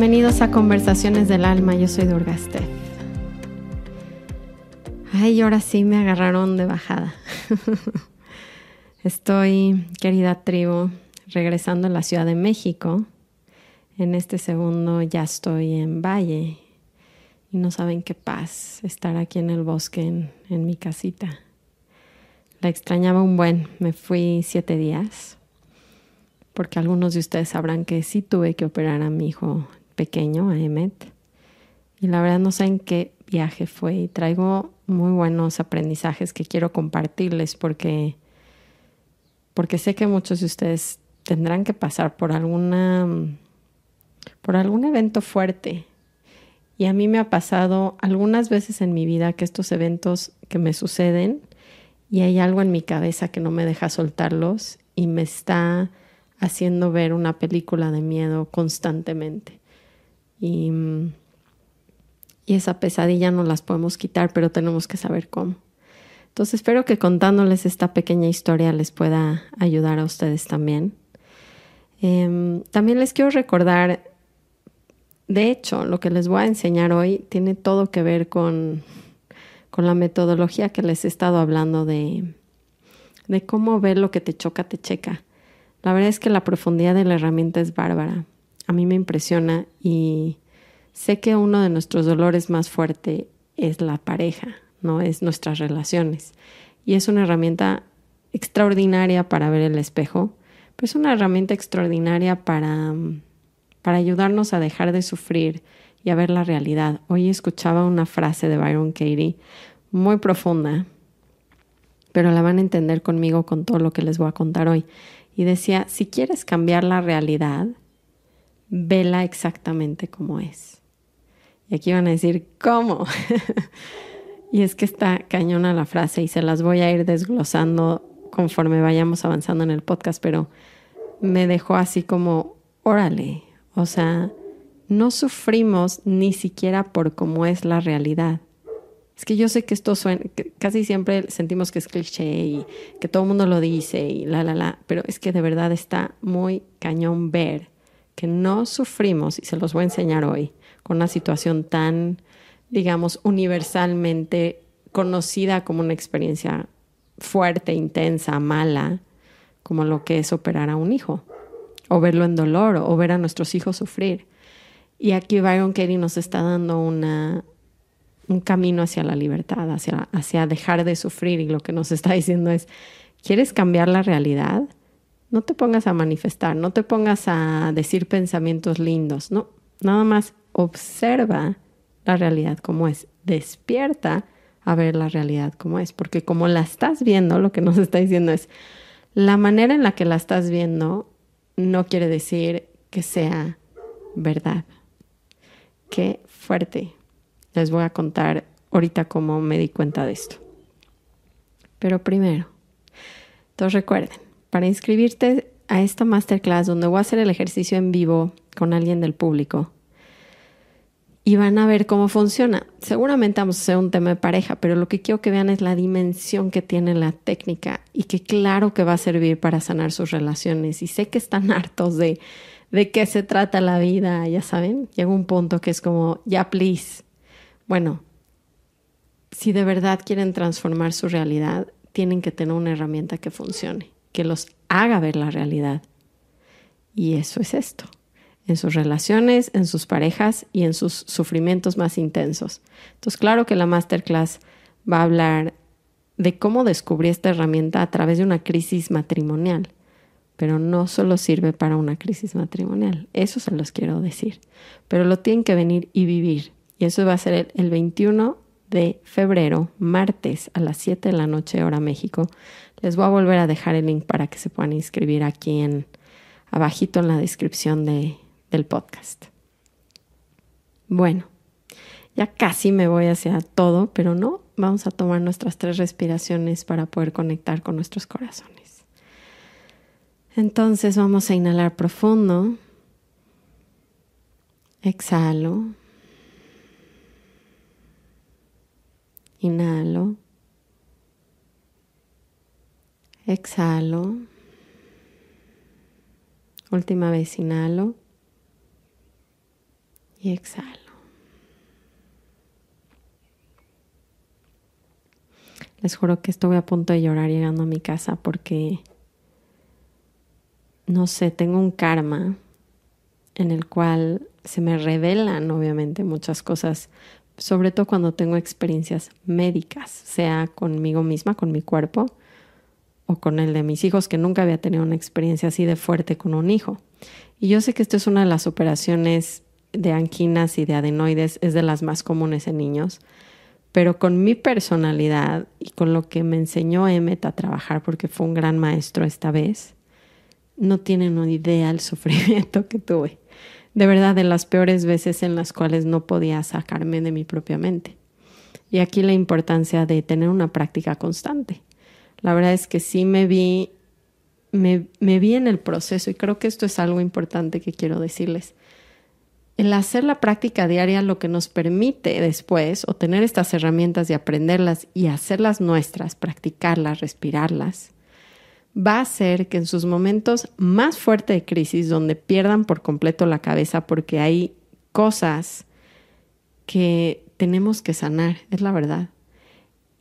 Bienvenidos a Conversaciones del Alma, yo soy Durgaste. Ay, ahora sí me agarraron de bajada. Estoy, querida tribu, regresando a la Ciudad de México. En este segundo ya estoy en Valle y no saben qué paz estar aquí en el bosque, en, en mi casita. La extrañaba un buen, me fui siete días porque algunos de ustedes sabrán que sí tuve que operar a mi hijo pequeño, a Emmet. Y la verdad no sé en qué viaje fue y traigo muy buenos aprendizajes que quiero compartirles porque, porque sé que muchos de ustedes tendrán que pasar por alguna por algún evento fuerte. Y a mí me ha pasado algunas veces en mi vida que estos eventos que me suceden y hay algo en mi cabeza que no me deja soltarlos y me está haciendo ver una película de miedo constantemente. Y, esa pesadilla no las podemos quitar, pero tenemos que saber cómo. Entonces espero que contándoles esta pequeña historia les pueda ayudar a ustedes también. Em, también les quiero recordar, de hecho, lo que les voy a enseñar hoy tiene todo que ver con, con la metodología que les he estado hablando de, de cómo ver lo que te choca, te checa. La verdad es que la profundidad de la herramienta es bárbara. A mí me impresiona y sé que uno de nuestros dolores más fuerte es la pareja, ¿no? Es nuestras relaciones. Y es una herramienta extraordinaria para ver el espejo, pero es una herramienta extraordinaria para, para ayudarnos a dejar de sufrir y a ver la realidad. Hoy escuchaba una frase de Byron Katie muy profunda, pero la van a entender conmigo con todo lo que les voy a contar hoy y decía, si quieres cambiar la realidad, vela exactamente como es. Y aquí van a decir, ¿cómo? y es que está cañona la frase y se las voy a ir desglosando conforme vayamos avanzando en el podcast, pero me dejó así como, órale, o sea, no sufrimos ni siquiera por cómo es la realidad. Es que yo sé que esto suena, casi siempre sentimos que es cliché y que todo el mundo lo dice y la, la, la, pero es que de verdad está muy cañón ver que no sufrimos, y se los voy a enseñar hoy, con una situación tan, digamos, universalmente conocida como una experiencia fuerte, intensa, mala, como lo que es operar a un hijo, o verlo en dolor, o ver a nuestros hijos sufrir. Y aquí Byron Katie nos está dando una, un camino hacia la libertad, hacia, hacia dejar de sufrir. Y lo que nos está diciendo es, ¿quieres cambiar la realidad? No te pongas a manifestar, no te pongas a decir pensamientos lindos, no, nada más observa la realidad como es, despierta a ver la realidad como es, porque como la estás viendo, lo que nos está diciendo es, la manera en la que la estás viendo no quiere decir que sea verdad. Qué fuerte, les voy a contar ahorita cómo me di cuenta de esto. Pero primero, entonces recuerden, para inscribirte a esta masterclass donde voy a hacer el ejercicio en vivo con alguien del público y van a ver cómo funciona. Seguramente vamos a hacer un tema de pareja, pero lo que quiero que vean es la dimensión que tiene la técnica y que claro que va a servir para sanar sus relaciones. Y sé que están hartos de de qué se trata la vida, ya saben. Llega un punto que es como, ya, please, bueno, si de verdad quieren transformar su realidad, tienen que tener una herramienta que funcione, que los haga ver la realidad. Y eso es esto, en sus relaciones, en sus parejas y en sus sufrimientos más intensos. Entonces, claro que la masterclass va a hablar de cómo descubrí esta herramienta a través de una crisis matrimonial, pero no solo sirve para una crisis matrimonial, eso se los quiero decir, pero lo tienen que venir y vivir y eso va a ser el, 21 de febrero, martes a las 7 de la noche, hora México. Les voy a volver a dejar el link para que se puedan inscribir aquí en abajito en la descripción de, del podcast. Bueno, ya casi me voy hacia todo, pero no, vamos a tomar nuestras tres respiraciones para poder conectar con nuestros corazones. Entonces vamos a inhalar profundo. Exhalo. Inhalo. Exhalo. Última vez inhalo. Y exhalo. Les juro que estuve a punto de llorar llegando a mi casa porque, no sé, tengo un karma en el cual se me revelan obviamente muchas cosas, sobre todo cuando tengo experiencias médicas, sea conmigo misma, con mi cuerpo, o con el de mis hijos, que nunca había tenido una experiencia así de fuerte con un hijo. Y yo sé que esto es una de las operaciones de anquinas y de adenoides, es de las más comunes en niños, pero con mi personalidad y con lo que me enseñó Emmet a trabajar, porque fue un gran maestro esta vez, no tienen una idea el sufrimiento que tuve. De verdad, de las peores veces en las cuales no podía sacarme de mi propia mente. Y aquí la importancia de tener una práctica constante. La verdad es que sí me vi, me, vi en el proceso y creo que esto es algo importante que quiero decirles el hacer la práctica diaria lo que nos permite después o tener estas herramientas y aprenderlas y hacerlas nuestras, practicarlas, respirarlas, va a hacer que en sus momentos más fuertes de crisis, donde pierdan por completo la cabeza porque hay cosas que tenemos que sanar, es la verdad.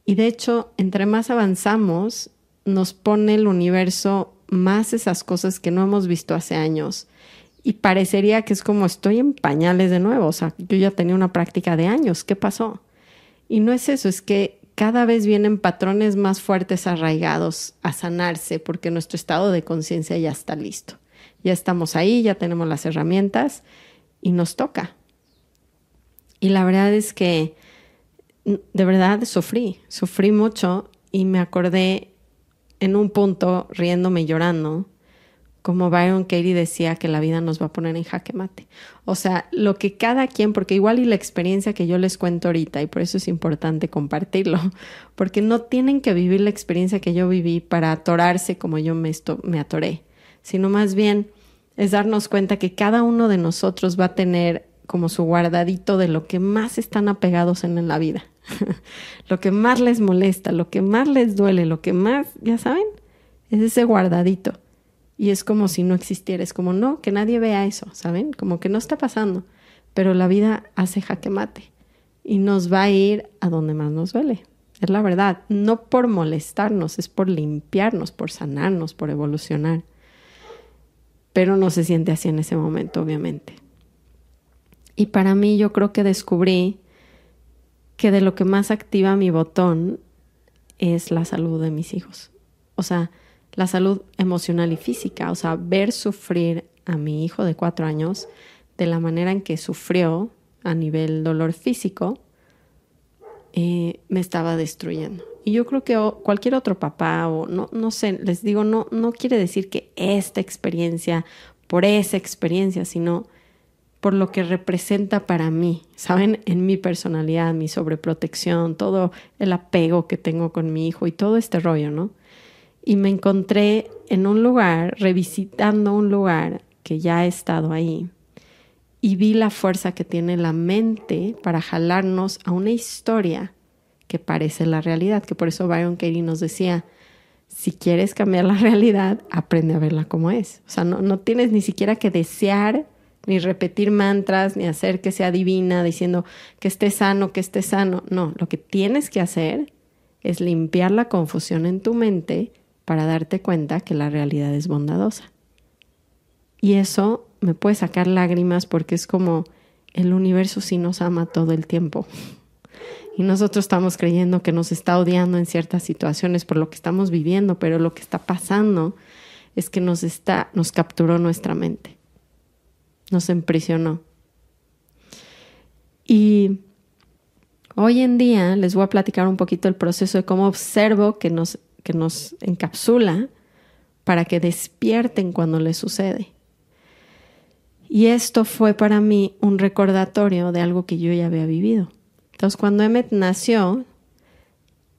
Y de hecho, entre más avanzamos, nos pone el universo más esas cosas que no hemos visto hace años y parecería que es como estoy en pañales de nuevo, o sea, yo ya tenía una práctica de años, ¿qué pasó? Y no es eso, es que cada vez vienen patrones más fuertes arraigados a sanarse porque nuestro estado de conciencia ya está listo. Ya estamos ahí, ya tenemos las herramientas y nos toca. Y la verdad es que de verdad sufrí, sufrí mucho y me acordé en un punto riéndome y llorando como Byron Katie decía que la vida nos va a poner en jaque mate. O sea, lo que cada quien, porque igual y la experiencia que yo les cuento ahorita, y por eso es importante compartirlo, porque no tienen que vivir la experiencia que yo viví para atorarse como yo me, me atoré, sino más bien es darnos cuenta que cada uno de nosotros va a tener como su guardadito de lo que más están apegados en la vida, lo que más les molesta, lo que más les duele, lo que más, ya saben, es ese guardadito y es como si no existiera, es como no, que nadie vea eso, ¿saben? Como que no está pasando, pero la vida hace jaque mate y nos va a ir a donde más nos duele. Es la verdad, no por molestarnos, es por limpiarnos, por sanarnos, por evolucionar. Pero no se siente así en ese momento, obviamente. Y para mí yo creo que descubrí que de lo que más activa mi botón es la salud de mis hijos. O sea, la salud emocional y física, o sea, ver sufrir a mi hijo de cuatro años de la manera en que sufrió a nivel dolor físico, eh, me estaba destruyendo. Y yo creo que cualquier otro papá o no, no sé, les digo, no, no quiere decir que esta experiencia, por esa experiencia, sino por lo que representa para mí, ¿saben? En mi personalidad, mi sobreprotección, todo el apego que tengo con mi hijo y todo este rollo, ¿no? y me encontré en un lugar, revisitando un lugar que ya he estado ahí, y vi la fuerza que tiene la mente para jalarnos a una historia que parece la realidad, que por eso Byron Katie nos decía, si quieres cambiar la realidad, aprende a verla como es. O sea, no, no tienes ni siquiera que desear, ni repetir mantras, ni hacer que sea divina, diciendo que esté sano, que esté sano. No, lo que tienes que hacer es limpiar la confusión en tu mente para darte cuenta que la realidad es bondadosa. Y eso me puede sacar lágrimas porque es como el universo sí nos ama todo el tiempo. Y nosotros estamos creyendo que nos está odiando en ciertas situaciones por lo que estamos viviendo, pero lo que está pasando es que nos está nos capturó nuestra mente. Nos emprisionó. Y hoy en día les voy a platicar un poquito el proceso de cómo observo que nos que nos encapsula para que despierten cuando les sucede. Y esto fue para mí un recordatorio de algo que yo ya había vivido. Entonces, cuando Emmet nació,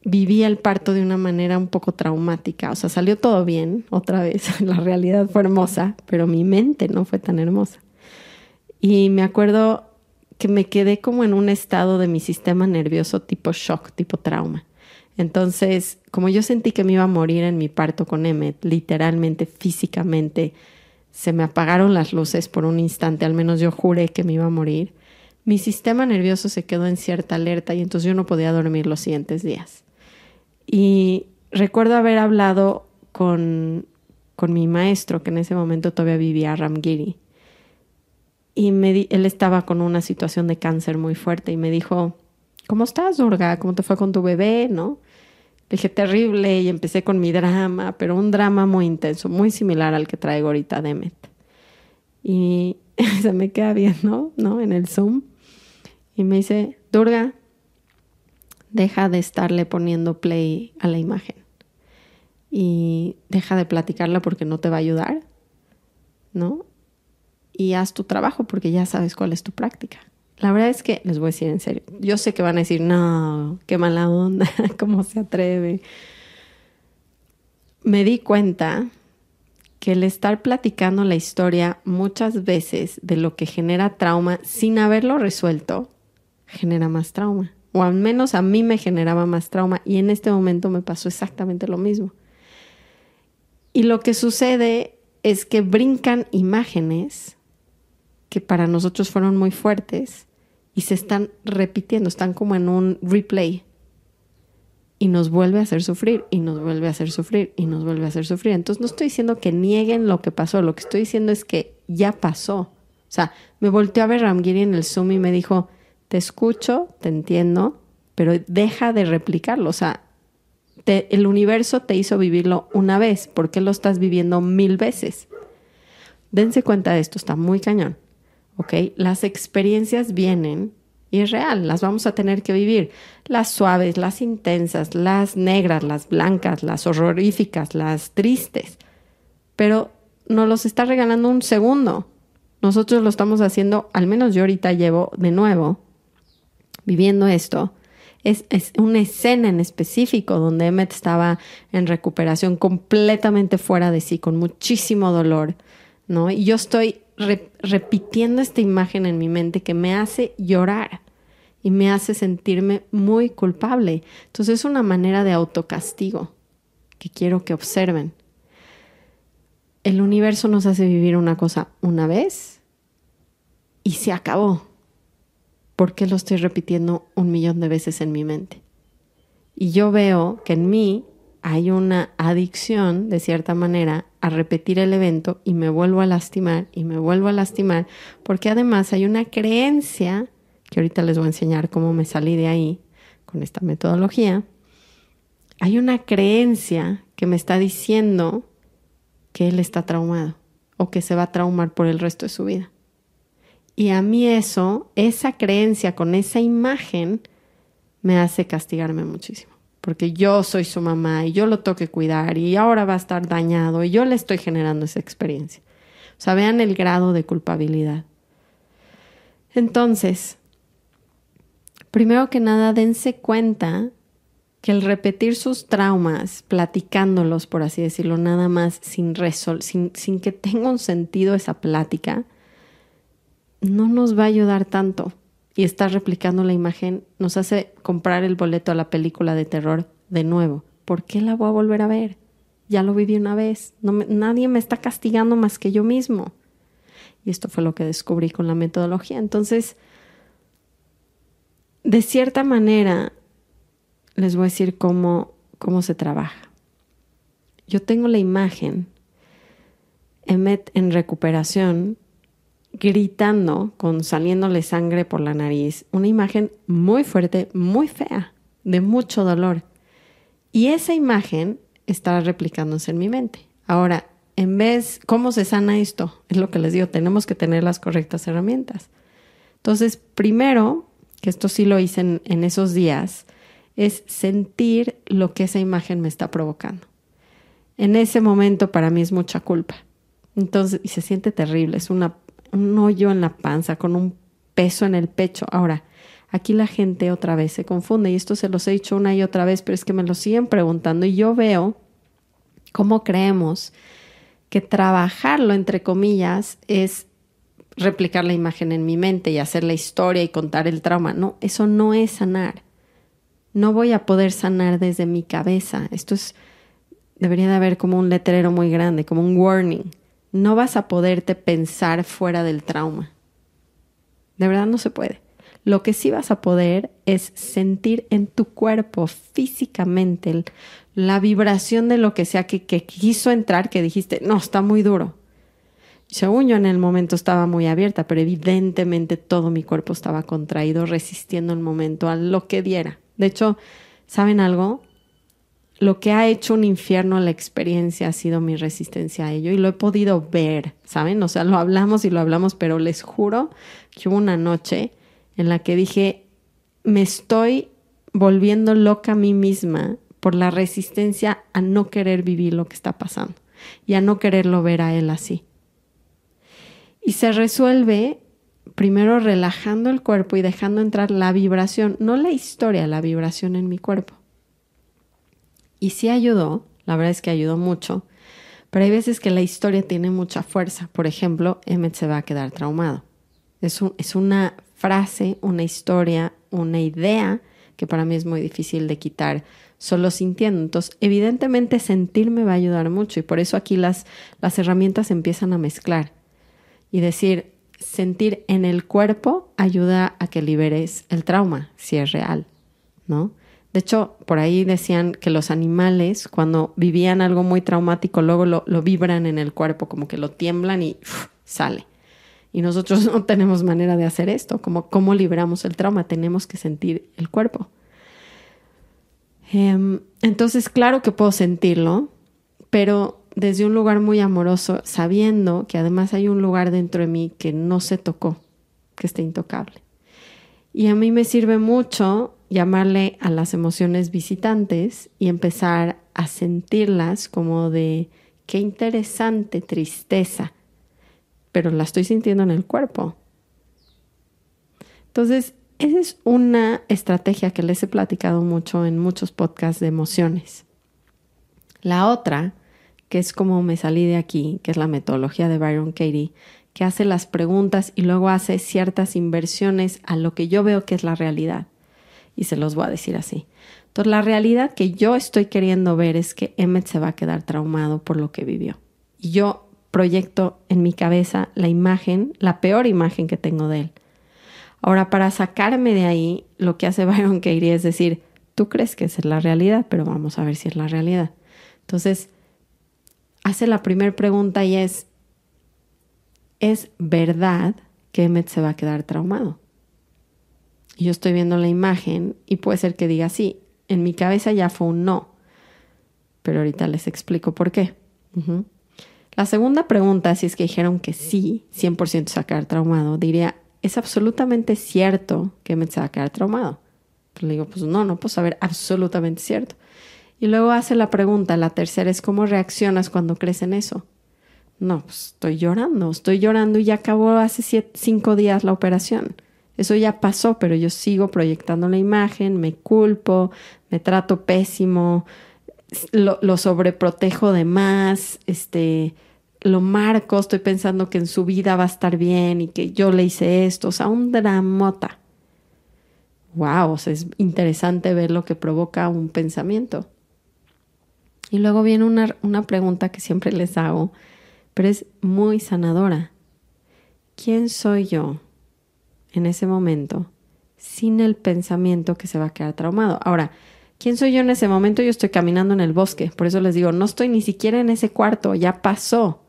viví el parto de una manera un poco traumática. O sea, salió todo bien, otra vez. La realidad fue hermosa, pero mi mente no fue tan hermosa. Y me acuerdo que me quedé como en un estado de mi sistema nervioso tipo shock, tipo trauma. Entonces, como yo sentí que me iba a morir en mi parto con Emmet, literalmente, físicamente, se me apagaron las luces por un instante, al menos yo juré que me iba a morir. mi sistema nervioso se quedó en cierta alerta y entonces yo no podía dormir los siguientes días. Y recuerdo haber hablado con, con mi maestro, que en ese momento todavía vivía Ramgiri. Y me él estaba con una situación de cáncer muy fuerte y me dijo, ¿cómo estás, Durga? ¿Cómo te fue con tu bebé? ¿No? Le dije, terrible, y empecé con mi drama, pero un drama muy intenso, muy similar al que traigo ahorita Demet. Y se me queda viendo, ¿no? En el Zoom. Y me dice, Durga, deja de estarle poniendo play a la imagen. Y deja de platicarla porque no te va a ayudar, ¿no? Y haz tu trabajo porque ya sabes cuál es tu práctica. La verdad es que, les voy a decir en serio, yo sé que van a decir, no, qué mala onda, cómo se atreve. Me di cuenta que el estar platicando la historia muchas veces de lo que genera trauma sin haberlo resuelto, genera más trauma. O al menos a mí me generaba más trauma y en este momento me pasó exactamente lo mismo. Y lo que sucede es que brincan imágenes que para nosotros fueron muy fuertes y se están repitiendo, están como en un replay y nos vuelve a hacer sufrir y nos vuelve a hacer sufrir y nos vuelve a hacer sufrir. Entonces no estoy diciendo que nieguen lo que pasó, lo que estoy diciendo es que ya pasó. O sea, me volteó a ver Ramgiri en el Zoom y me dijo, te escucho, te entiendo, pero deja de replicarlo. O sea, el universo te hizo vivirlo una vez, ¿por qué lo estás viviendo mil veces? Dense cuenta de esto, está muy cañón. ¿Ok? Las experiencias vienen y es real, las vamos a tener que vivir. Las suaves, las intensas, las negras, las blancas, las horroríficas, las tristes. Pero nos los está regalando un segundo. Nosotros lo estamos haciendo, al menos yo ahorita llevo de nuevo viviendo esto. Es, es, una escena en específico donde Emmet estaba en recuperación completamente fuera de sí, con muchísimo dolor, ¿no? Y yo estoy repitiendo esta imagen en mi mente que me hace llorar y me hace sentirme muy culpable. Entonces es una manera de autocastigo que quiero que observen. El universo nos hace vivir una cosa una vez y se acabó. ¿Por qué lo estoy repitiendo un millón de veces en mi mente? Y yo veo que en mí hay una adicción, de cierta manera, a repetir el evento y me vuelvo a lastimar y me vuelvo a lastimar, porque además hay una creencia, que ahorita les voy a enseñar cómo me salí de ahí con esta metodología, hay una creencia que me está diciendo que él está traumado o que se va a traumar por el resto de su vida. Y a mí eso, esa creencia con esa imagen, me hace castigarme muchísimo porque yo soy su mamá y yo lo tengo que cuidar y ahora va a estar dañado y yo le estoy generando esa experiencia. O sea, vean el grado de culpabilidad. Entonces, primero que nada, dense cuenta que el repetir sus traumas, platicándolos, por así decirlo, nada más sin, sin, sin que tenga un sentido esa plática, no nos va a ayudar tanto y estar replicando la imagen nos hace comprar el boleto a la película de terror de nuevo. ¿Por qué la voy a volver a ver? Ya lo viví una vez. nadie me está castigando más que yo mismo. Y esto fue lo que descubrí con la metodología. Entonces, de cierta manera, les voy a decir cómo, cómo se trabaja. Yo tengo la imagen, Emmet en recuperación, gritando con saliéndole sangre por la nariz, una imagen muy fuerte, muy fea, de mucho dolor. Y esa imagen está replicándose en mi mente. Ahora, en vez, ¿cómo se sana esto? Es lo que les digo, tenemos que tener las correctas herramientas. Entonces, primero, que esto sí lo hice en, en esos días, es sentir lo que esa imagen me está provocando. En ese momento para mí es mucha culpa. Entonces, y se siente terrible, es una un hoyo en la panza, con un peso en el pecho. Ahora, aquí la gente otra vez se confunde y esto se los he dicho una y otra vez, pero es que me lo siguen preguntando y yo veo cómo creemos que trabajarlo, entre comillas, es replicar la imagen en mi mente y hacer la historia y contar el trauma. No, eso no es sanar. No voy a poder sanar desde mi cabeza. Esto es, debería de haber como un letrero muy grande, como un warning no vas a poderte pensar fuera del trauma. De verdad no se puede. Lo que sí vas a poder es sentir en tu cuerpo físicamente la vibración de lo que sea que, quiso entrar, que dijiste, no, está muy duro. Según yo en el momento estaba muy abierta, pero evidentemente todo mi cuerpo estaba contraído, resistiendo el momento a lo que diera. De hecho, ¿saben algo? Lo que ha hecho un infierno la experiencia ha sido mi resistencia a ello y lo he podido ver, ¿saben? O sea, lo hablamos y lo hablamos, pero les juro que hubo una noche en la que dije, me estoy volviendo loca a mí misma por la resistencia a no querer vivir lo que está pasando y a no quererlo ver a él así. Y se resuelve primero relajando el cuerpo y dejando entrar la vibración, no la historia, la vibración en mi cuerpo. Y sí ayudó, la verdad es que ayudó mucho, pero hay veces que la historia tiene mucha fuerza. Por ejemplo, Emmet se va a quedar traumado. Es, una frase, una historia, una idea que para mí es muy difícil de quitar solo sintiendo. Entonces, evidentemente sentir me va a ayudar mucho y por eso aquí las, las herramientas empiezan a mezclar y decir, sentir en el cuerpo ayuda a que liberes el trauma, si es real, ¿no? De hecho, por ahí decían que los animales, cuando vivían algo muy traumático, luego lo, vibran en el cuerpo, como que lo tiemblan y sale. Y nosotros no tenemos manera de hacer esto, como cómo liberamos el trauma, tenemos que sentir el cuerpo. Em, entonces, claro que puedo sentirlo, pero desde un lugar muy amoroso, sabiendo que además hay un lugar dentro de mí que no se tocó, que está intocable. Y a mí me sirve mucho llamarle a las emociones visitantes y empezar a sentirlas como de qué interesante tristeza, pero la estoy sintiendo en el cuerpo. Entonces, esa es una estrategia que les he platicado mucho en muchos podcasts de emociones. La otra que es como me salí de aquí, que es la metodología de Byron Katie, que hace las preguntas y luego hace ciertas inversiones a lo que yo veo que es la realidad. Y se los voy a decir así. Entonces, la realidad que yo estoy queriendo ver es que Emmett se va a quedar traumado por lo que vivió. Y yo proyecto en mi cabeza la imagen, la peor imagen que tengo de él. Ahora, para sacarme de ahí, lo que hace Byron Katie es decir, tú crees que es la realidad, pero vamos a ver si es la realidad. Entonces, hace la primera pregunta y es, ¿es verdad que Emmet se va a quedar traumado? Yo estoy viendo la imagen y puede ser que diga sí. En mi cabeza ya fue un no, pero ahorita les explico por qué. La segunda pregunta, si es que dijeron que sí, 100% se va a quedar traumado, diría, ¿es absolutamente cierto que se va a quedar traumado? Pues le digo, pues no, no puedo saber absolutamente cierto. Y luego hace la pregunta, la tercera es cómo reaccionas cuando crees en eso. No, pues estoy llorando, estoy llorando y ya acabó hace cinco días la operación. Eso ya pasó, pero yo sigo proyectando la imagen, me culpo, me trato pésimo, lo, sobreprotejo de más, este, lo marco, estoy pensando que en su vida va a estar bien y que yo le hice esto, o sea, un dramota. Wow, o sea, es interesante ver lo que provoca un pensamiento. Y luego viene una, una pregunta que siempre les hago, pero es muy sanadora. ¿Quién soy yo en ese momento sin el pensamiento que se va a quedar traumado? Ahora, ¿quién soy yo en ese momento? Yo estoy caminando en el bosque, por eso les digo, no estoy ni siquiera en ese cuarto, ya pasó.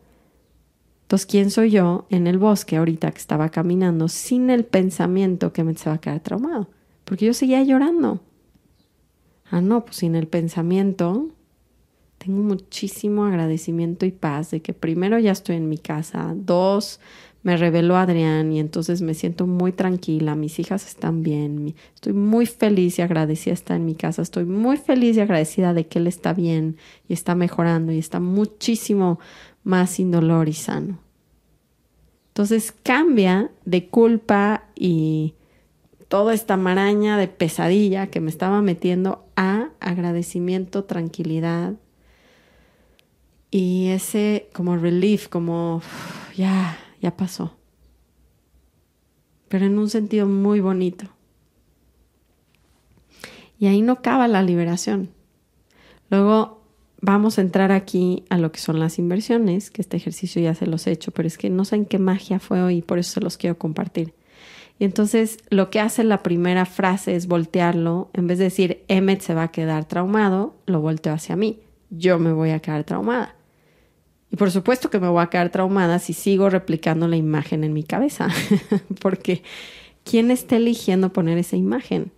Entonces, ¿quién soy yo en el bosque ahorita que estaba caminando sin el pensamiento que me se va a quedar traumado? Porque yo seguía llorando. Ah, no, pues sin el pensamiento tengo muchísimo agradecimiento y paz de que primero ya estoy en mi casa, dos, me reveló Adrián y entonces me siento muy tranquila, mis hijas están bien, estoy muy feliz y agradecida de estar en mi casa, estoy muy feliz y agradecida de que él está bien y está mejorando y está muchísimo más sin dolor y sano. Entonces cambia de culpa y toda esta maraña de pesadilla que me estaba metiendo a agradecimiento, tranquilidad, y ese como relief, como ya, ya pasó. Pero en un sentido muy bonito. Y ahí no acaba la liberación. Luego vamos a entrar aquí a lo que son las inversiones, que este ejercicio ya se los he hecho, pero es que no sé en qué magia fue hoy por eso se los quiero compartir. Y entonces lo que hace la primera frase es voltearlo. En vez de decir Emmet se va a quedar traumado, lo volteo hacia mí. Yo me voy a quedar traumada. Y por supuesto que me voy a quedar traumada si sigo replicando la imagen en mi cabeza. Porque ¿quién está eligiendo poner esa imagen?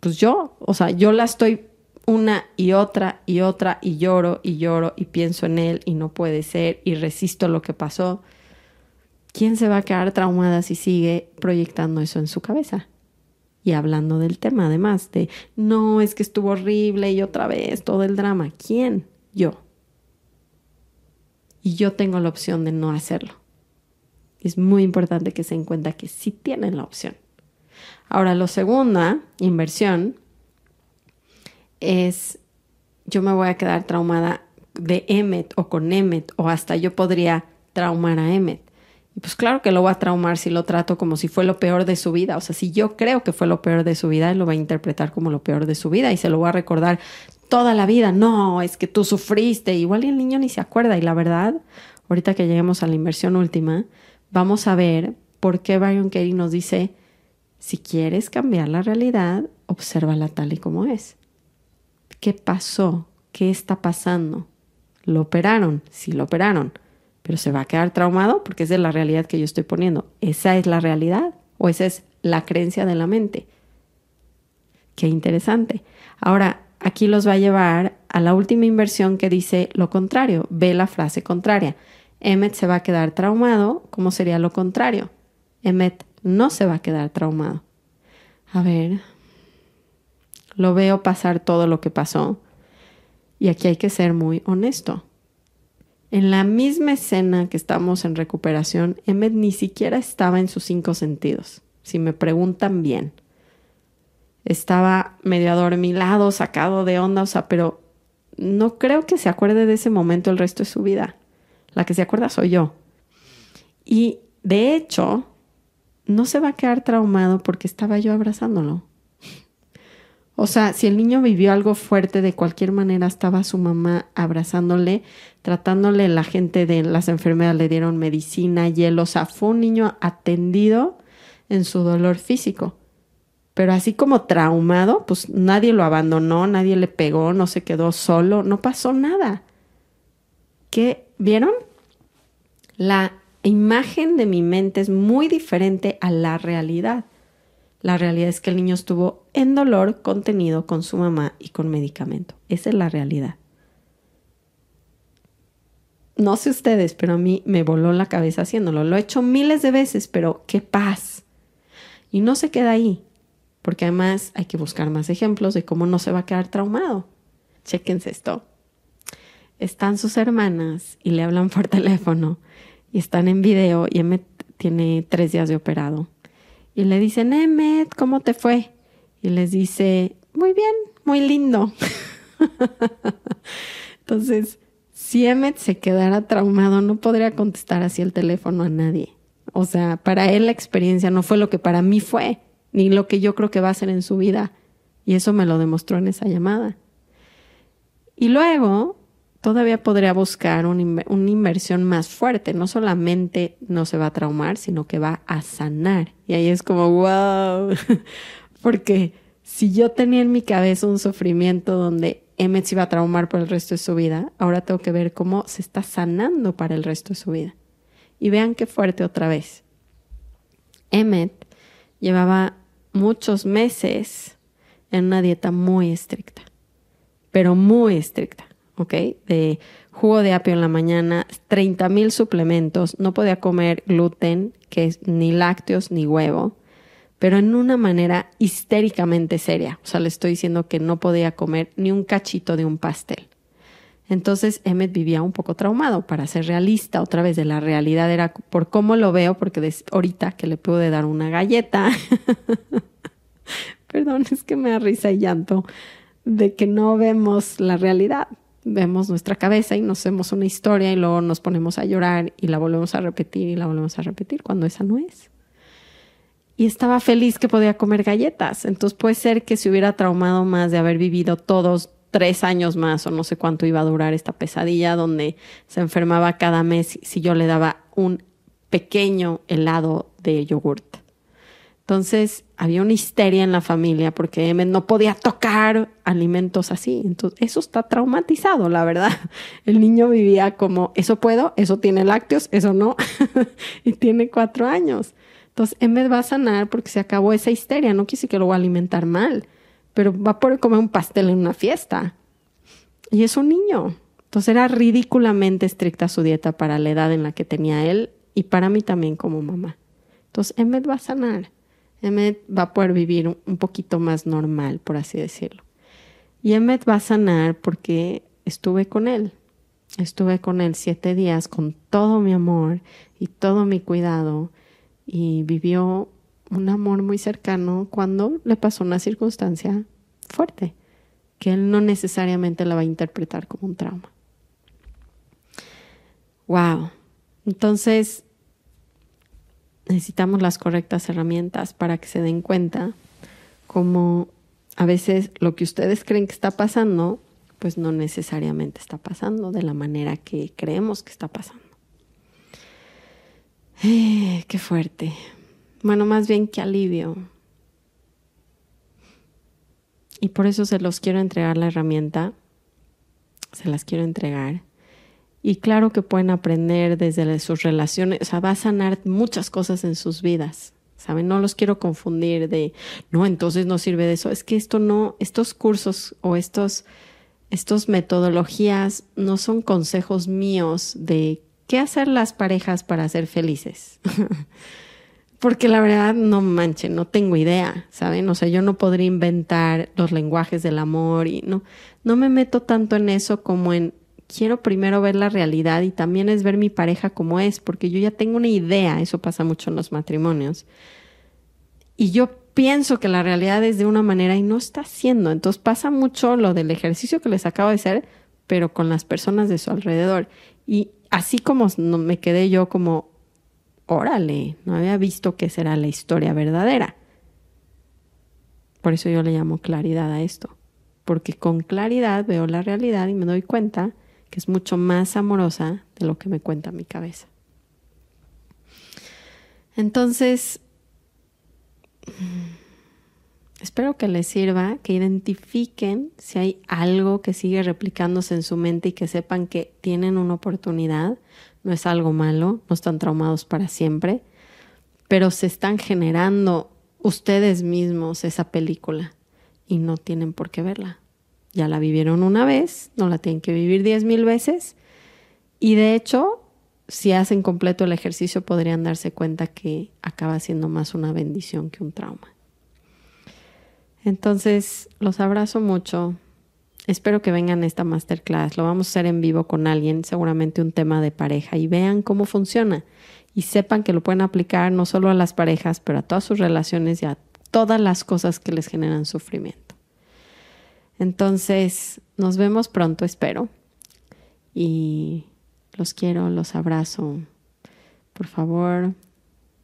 Pues yo. O sea, yo la estoy una y otra y otra y lloro y lloro y pienso en él y no puede ser y resisto lo que pasó. ¿Quién se va a quedar traumada si sigue proyectando eso en su cabeza? Y hablando del tema, además, de no, es que estuvo horrible y otra vez todo el drama. ¿Quién? Yo. Y yo tengo la opción de no hacerlo. Es muy importante que se den cuenta que sí tienen la opción. Ahora, lo segunda, inversión, es yo me voy a quedar traumada de Emmet o con Emmet o hasta yo podría traumar a Emmet. Y pues claro que lo voy a traumar si lo trato como si fue lo peor de su vida. O sea, si yo creo que fue lo peor de su vida, él lo va a interpretar como lo peor de su vida y se lo va a recordar toda la vida. No, es que tú sufriste. Igual y el niño ni se acuerda. Y la verdad, ahorita que lleguemos a la inversión última, vamos a ver por qué Byron Katie nos dice, si quieres cambiar la realidad, obsérvala tal y como es. ¿Qué pasó? ¿Qué está pasando? ¿Lo operaron? Sí, lo operaron. Pero se va a quedar traumado porque es de la realidad que yo estoy poniendo. ¿Esa es la realidad? ¿O esa es la creencia de la mente? Qué interesante. Ahora, aquí los va a llevar a la última inversión que dice lo contrario. Ve la frase contraria. Emmet se va a quedar traumado. ¿Cómo sería lo contrario? Emmet no se va a quedar traumado. A ver, lo veo pasar todo lo que pasó. Y aquí hay que ser muy honesto. En la misma escena que estamos en recuperación, Emmet ni siquiera estaba en sus cinco sentidos, si me preguntan bien. Estaba medio adormilado, sacado de onda, o sea, pero no creo que se acuerde de ese momento el resto de su vida. La que se acuerda soy yo. Y de hecho, no se va a quedar traumado porque estaba yo abrazándolo. O sea, si el niño vivió algo fuerte, de cualquier manera estaba su mamá abrazándole, tratándole, la gente de las enfermedades le dieron medicina, hielo, o sea, fue un niño atendido en su dolor físico. Pero así como traumado, pues nadie lo abandonó, nadie le pegó, no se quedó solo, no pasó nada. ¿Qué vieron? La imagen de mi mente es muy diferente a la realidad. La realidad es que el niño estuvo en dolor contenido con su mamá y con medicamento. Esa es la realidad. No sé ustedes, pero a mí me voló la cabeza haciéndolo. Lo he hecho miles de veces, pero qué paz. Y no se queda ahí, porque además hay que buscar más ejemplos de cómo no se va a quedar traumado. Chéquense esto. Están sus hermanas y le hablan por teléfono y están en video y Emmet tiene tres días de operado y le dicen, Emmet, ¿cómo te fue? Y les dice, muy bien, muy lindo. Entonces, si Emmet se quedara traumado, no podría contestar así el teléfono a nadie. O sea, para él la experiencia no fue lo que para mí fue, ni lo que yo creo que va a ser en su vida. Y eso me lo demostró en esa llamada. Y luego, todavía podría buscar una inversión más fuerte. No solamente no se va a traumar, sino que va a sanar. Y ahí es como, wow, porque si yo tenía en mi cabeza un sufrimiento donde Emmet se iba a traumar por el resto de su vida, ahora tengo que ver cómo se está sanando para el resto de su vida. Y vean qué fuerte otra vez. Emmet llevaba muchos meses en una dieta muy estricta, pero muy estricta ¿ok? De jugo de apio en la mañana, 30 mil suplementos, no podía comer gluten, que es ni lácteos ni huevo, pero en una manera histéricamente seria. O sea, le estoy diciendo que no podía comer ni un cachito de un pastel. Entonces Emmet vivía un poco traumado. Para ser realista, otra vez de la realidad era por cómo lo veo, porque ahorita que le pude dar una galleta, perdón, es que me da risa y llanto de que no vemos la realidad vemos nuestra cabeza y nos hacemos una historia y luego nos ponemos a llorar y la volvemos a repetir y la volvemos a repetir cuando esa no es. Y estaba feliz que podía comer galletas. Entonces puede ser que se hubiera traumado más de haber vivido todos tres años más o no sé cuánto iba a durar esta pesadilla donde se enfermaba cada mes si yo le daba un pequeño helado de yogurt. Entonces había una histeria en la familia porque Emmet no podía tocar alimentos así. Entonces eso está traumatizado, la verdad. El niño vivía como, eso puedo, eso tiene lácteos, eso no. y tiene cuatro años. Entonces Emmet va a sanar porque se acabó esa histeria. No quise que lo va a alimentar mal, pero va a poder comer un pastel en una fiesta. Y es un niño. Entonces era ridículamente estricta su dieta para la edad en la que tenía él y para mí también como mamá. Entonces Emmet va a sanar. Emmet va a poder vivir un poquito más normal, por así decirlo. Y Emmet va a sanar porque estuve con él. Estuve con él siete días con todo mi amor y todo mi cuidado y vivió un amor muy cercano cuando le pasó una circunstancia fuerte, que él no necesariamente la va a interpretar como un trauma. Wow. Entonces, necesitamos las correctas herramientas para que se den cuenta como a veces lo que ustedes creen que está pasando, pues no necesariamente está pasando de la manera que creemos que está pasando. Eh, qué fuerte. Bueno, más bien qué alivio. Y por eso se los quiero entregar la herramienta, se las quiero entregar y claro que pueden aprender desde sus relaciones, o sea, va a sanar muchas cosas en sus vidas. ¿Saben? No los quiero confundir de, no, entonces no sirve de eso. Es que esto no, estos cursos o estos, estos metodologías no son consejos míos de qué hacer las parejas para ser felices. Porque la verdad, no manchen, no tengo idea, ¿saben? O sea, yo no podría inventar los lenguajes del amor y no, no me meto tanto en eso como en quiero primero ver la realidad y también es ver mi pareja como es, porque yo ya tengo una idea, eso pasa mucho en los matrimonios. Y yo pienso que la realidad es de una manera y no está siendo. Entonces pasa mucho lo del ejercicio que les acabo de hacer, pero con las personas de su alrededor. Y así como me quedé yo como, órale, no había visto que será la historia verdadera. Por eso yo le llamo claridad a esto, porque con claridad veo la realidad y me doy cuenta que es mucho más amorosa de lo que me cuenta mi cabeza. Entonces, espero que les sirva, que identifiquen si hay algo que sigue replicándose en su mente y que sepan que tienen una oportunidad. No es algo malo, no están traumados para siempre, pero se están generando ustedes mismos esa película y no tienen por qué verla. Ya la vivieron una vez, no la tienen que vivir diez mil veces. Y de hecho, si hacen completo el ejercicio, podrían darse cuenta que acaba siendo más una bendición que un trauma. Entonces, los abrazo mucho. Espero que vengan a esta masterclass. Lo vamos a hacer en vivo con alguien, seguramente un tema de pareja, y vean cómo funciona. Y sepan que lo pueden aplicar no solo a las parejas, pero a todas sus relaciones y a todas las cosas que les generan sufrimiento. Entonces, nos vemos pronto, espero. Y los quiero, los abrazo. Por favor,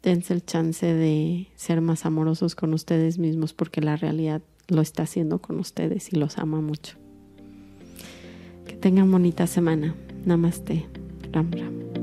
dense el chance de ser más amorosos con ustedes mismos porque la realidad lo está haciendo con ustedes y los ama mucho. Que tengan bonita semana. Namaste. Ram Ram.